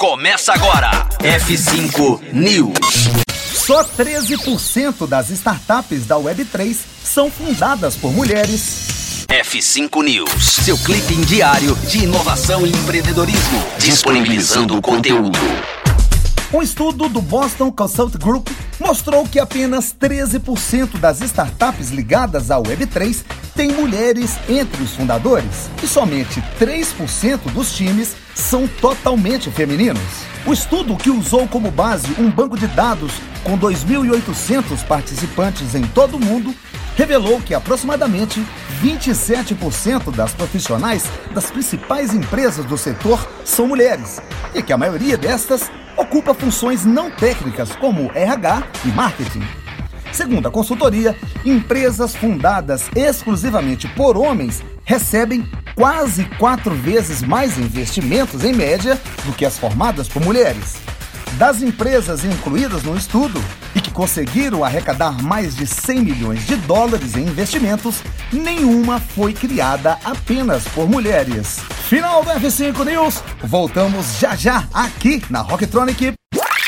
começa agora. F5 News. Só 13% das startups da Web3 são fundadas por mulheres. F5 News, seu clipe diário de inovação e empreendedorismo, disponibilizando o conteúdo. Um estudo do Boston Consult Group mostrou que apenas 13% das startups ligadas à Web3 têm mulheres entre os fundadores e somente 3% dos times são totalmente femininos. O estudo, que usou como base um banco de dados com 2.800 participantes em todo o mundo, revelou que aproximadamente 27% das profissionais das principais empresas do setor são mulheres e que a maioria destas ocupa funções não técnicas como RH e marketing. Segundo a consultoria, empresas fundadas exclusivamente por homens recebem quase quatro vezes mais investimentos em média do que as formadas por mulheres. Das empresas incluídas no estudo e que conseguiram arrecadar mais de 100 milhões de dólares em investimentos, nenhuma foi criada apenas por mulheres. Final do F5 News. Voltamos já já aqui na Rocktronic.